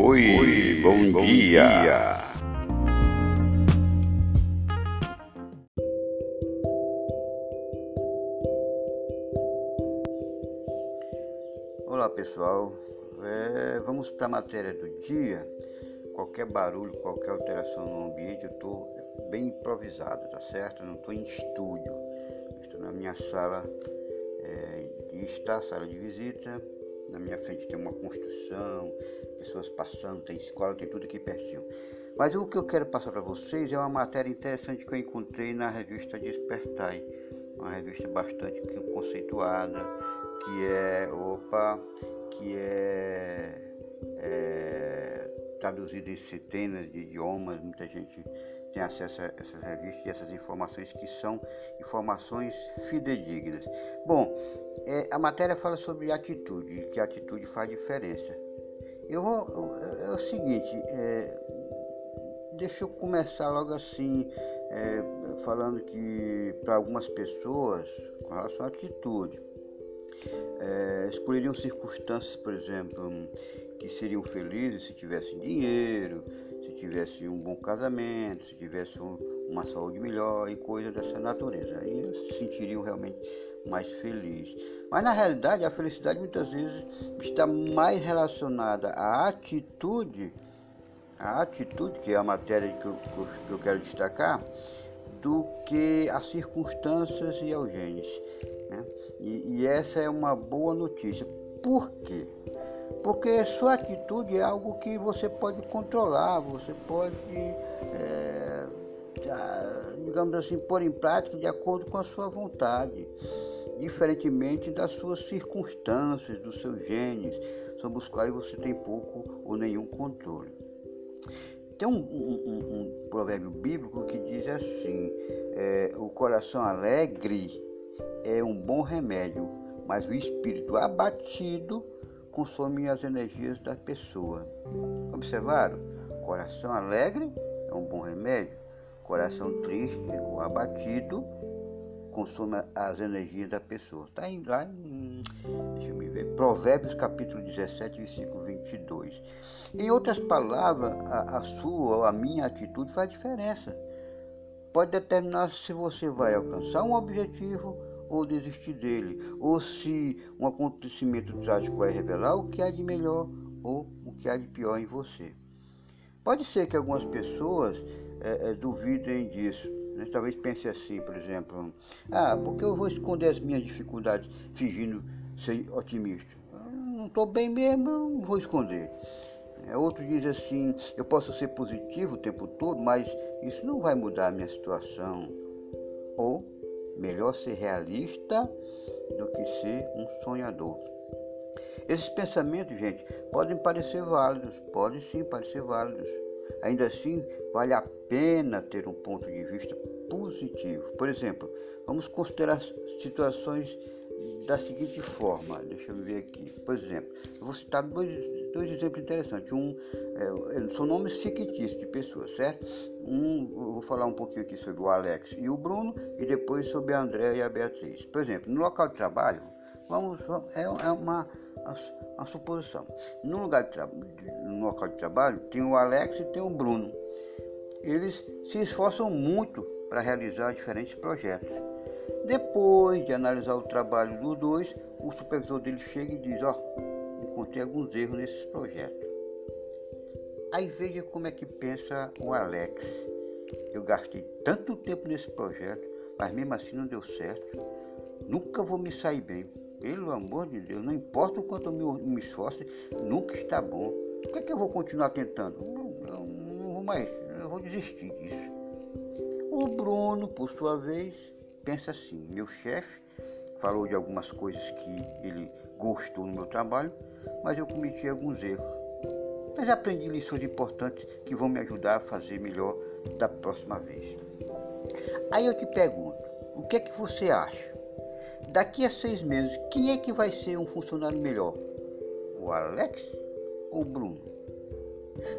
Oi, Oi bom, bom dia. dia. Olá pessoal, é, vamos para a matéria do dia. Qualquer barulho, qualquer alteração no ambiente, eu estou bem improvisado, tá certo? Eu não estou em estúdio, estou na minha sala é, de estar, sala de visita. Na minha frente tem uma construção, pessoas passando, tem escola, tem tudo aqui pertinho. Mas o que eu quero passar para vocês é uma matéria interessante que eu encontrei na revista Despertai, uma revista bastante conceituada, que é, opa, que é, é traduzida em centenas de idiomas, muita gente tem acesso a essas revistas e essas informações que são informações fidedignas. Bom, é, a matéria fala sobre atitude, que a atitude faz diferença. Eu vou, é o seguinte, é, deixa eu começar logo assim, é, falando que para algumas pessoas, com relação à atitude, é, escolheriam circunstâncias, por exemplo, que seriam felizes se tivessem dinheiro, se tivesse um bom casamento, se tivesse um, uma saúde melhor e coisas dessa natureza. Aí se sentiriam realmente mais felizes. Mas na realidade a felicidade muitas vezes está mais relacionada à atitude, a atitude, que é a matéria que eu, que eu quero destacar, do que as circunstâncias e aos genes. Né? E, e essa é uma boa notícia. Por quê? Porque sua atitude é algo que você pode controlar, você pode, é, digamos assim, pôr em prática de acordo com a sua vontade, diferentemente das suas circunstâncias, dos seus genes, sobre os quais você tem pouco ou nenhum controle. Tem um, um, um provérbio bíblico que diz assim: é, o coração alegre é um bom remédio, mas o espírito abatido consome as energias da pessoa. Observaram? Coração alegre é um bom remédio. Coração triste ou abatido consome as energias da pessoa. Está lá em, deixa eu ver, Provérbios capítulo 17, versículo 22. Em outras palavras, a, a sua ou a minha atitude faz diferença. Pode determinar se você vai alcançar um objetivo ou desistir dele, ou se um acontecimento trágico vai revelar o que há de melhor ou o que há de pior em você. Pode ser que algumas pessoas é, é, duvidem disso. Né? Talvez pense assim, por exemplo, ah, porque eu vou esconder as minhas dificuldades fingindo ser otimista? Não estou bem mesmo, não vou esconder. É, outro diz assim, eu posso ser positivo o tempo todo, mas isso não vai mudar a minha situação. Ou Melhor ser realista do que ser um sonhador. Esses pensamentos, gente, podem parecer válidos, podem sim parecer válidos. Ainda assim, vale a pena ter um ponto de vista positivo. Por exemplo, vamos considerar situações da seguinte forma, deixa eu ver aqui. Por exemplo, eu vou citar dois, dois exemplos interessantes. Um, é, são nomes fictícios de pessoas, certo? Um, vou falar um pouquinho aqui sobre o Alex e o Bruno e depois sobre a André e a Beatriz. Por exemplo, no local de trabalho, vamos, é, é uma, uma suposição. No, lugar de no local de trabalho tem o Alex e tem o Bruno. Eles se esforçam muito para realizar diferentes projetos. Depois de analisar o trabalho dos dois, o supervisor dele chega e diz: Ó, oh, encontrei alguns erros nesses projetos. Aí veja como é que pensa o Alex. Eu gastei tanto tempo nesse projeto, mas mesmo assim não deu certo. Nunca vou me sair bem. Pelo amor de Deus, não importa o quanto eu me, me esforce, nunca está bom. Por que, é que eu vou continuar tentando? Eu não vou mais, eu vou desistir disso. O Bruno, por sua vez, pensa assim: meu chefe falou de algumas coisas que ele gostou no meu trabalho, mas eu cometi alguns erros. Mas aprendi lições importantes que vão me ajudar a fazer melhor da próxima vez. Aí eu te pergunto: o que é que você acha? Daqui a seis meses, quem é que vai ser um funcionário melhor? O Alex ou o Bruno?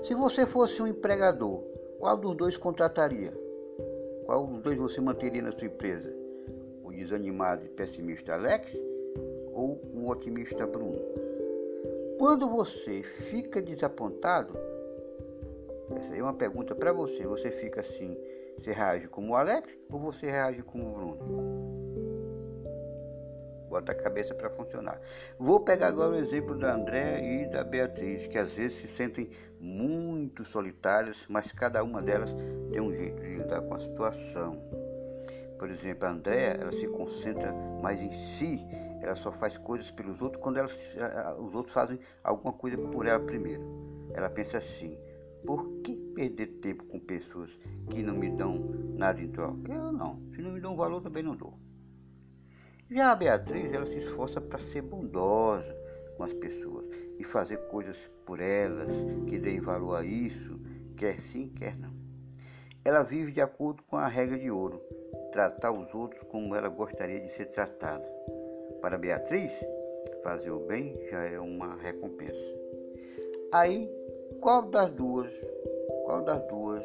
Se você fosse um empregador, qual dos dois contrataria? Qual dos dois você manteria na sua empresa? desanimado e pessimista Alex ou o otimista Bruno? Quando você fica desapontado, essa aí é uma pergunta para você. Você fica assim, você reage como o Alex ou você reage como o Bruno? Bota a cabeça para funcionar. Vou pegar agora o exemplo da André e da Beatriz, que às vezes se sentem muito solitárias, mas cada uma delas tem um jeito de lidar com a situação. Por exemplo, a André, ela se concentra mais em si, ela só faz coisas pelos outros quando ela, os outros fazem alguma coisa por ela primeiro. Ela pensa assim: por que perder tempo com pessoas que não me dão nada em troca? Eu não. Se não me dão valor, também não dou. Já a Beatriz, ela se esforça para ser bondosa com as pessoas e fazer coisas por elas que deem valor a isso, quer sim, quer não. Ela vive de acordo com a regra de ouro, tratar os outros como ela gostaria de ser tratada. Para Beatriz, fazer o bem já é uma recompensa. Aí, qual das duas, qual das duas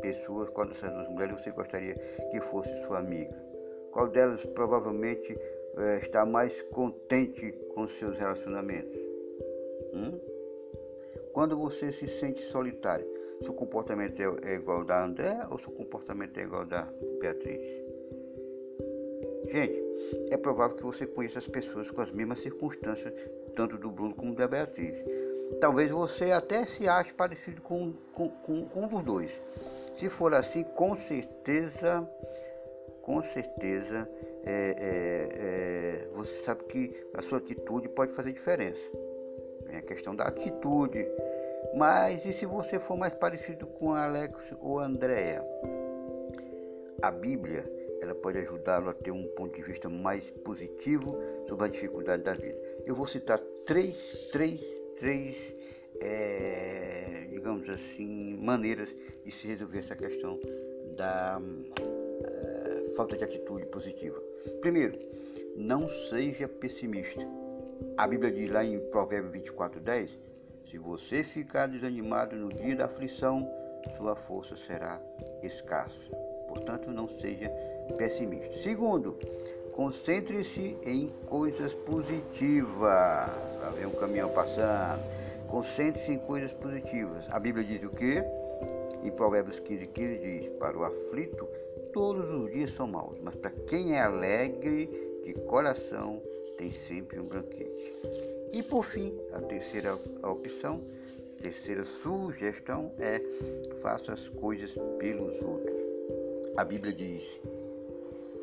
pessoas, qual dessas duas mulheres você gostaria que fosse sua amiga? Qual delas provavelmente é, está mais contente com seus relacionamentos? Hum? Quando você se sente solitário, seu comportamento é, é igual da André ou seu comportamento é igual da Beatriz? Gente, é provável que você conheça as pessoas com as mesmas circunstâncias, tanto do Bruno como da Beatriz. Talvez você até se ache parecido com, com, com, com um dos dois. Se for assim, com certeza com certeza é, é, é, você sabe que a sua atitude pode fazer diferença. É a questão da atitude. Mas e se você for mais parecido com Alex ou Andréa? A Bíblia ela pode ajudá-lo a ter um ponto de vista mais positivo sobre a dificuldade da vida. Eu vou citar três, três, três, é, digamos assim, maneiras de se resolver essa questão da falta de atitude positiva. Primeiro, não seja pessimista. A Bíblia diz lá em Provérbios 24, 10: Se você ficar desanimado no dia da aflição, sua força será escassa. Portanto, não seja pessimista. Segundo, concentre-se em coisas positivas. Lá vem um caminhão passando. Concentre-se em coisas positivas. A Bíblia diz o quê? Em Provérbios 15, 15 diz: Para o aflito todos os dias são maus, mas para quem é alegre de coração tem sempre um banquete. E por fim, a terceira opção, terceira sugestão é faça as coisas pelos outros. A Bíblia diz: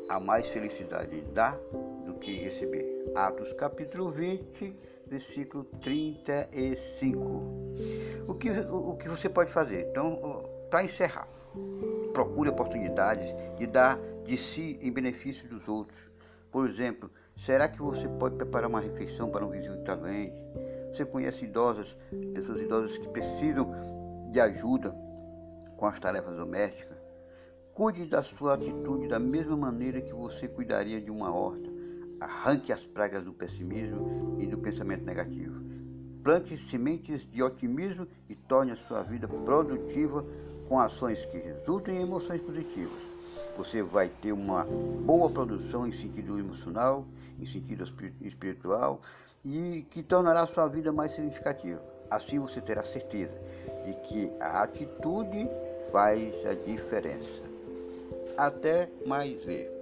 há mais felicidade em dar do que receber. Atos capítulo 20, versículo 35. O que, o, o que você pode fazer? Então, para encerrar, procure oportunidades de dar de si em benefício dos outros. Por exemplo, será que você pode preparar uma refeição para um vizinho que está doente? Você conhece idosas, pessoas idosas que precisam de ajuda com as tarefas domésticas? Cuide da sua atitude da mesma maneira que você cuidaria de uma horta. Arranque as pragas do pessimismo e do pensamento negativo. Plante sementes de otimismo e torne a sua vida produtiva com ações que resultem em emoções positivas. Você vai ter uma boa produção em sentido emocional, em sentido espiritual e que tornará a sua vida mais significativa. Assim você terá certeza de que a atitude faz a diferença. Até mais ver.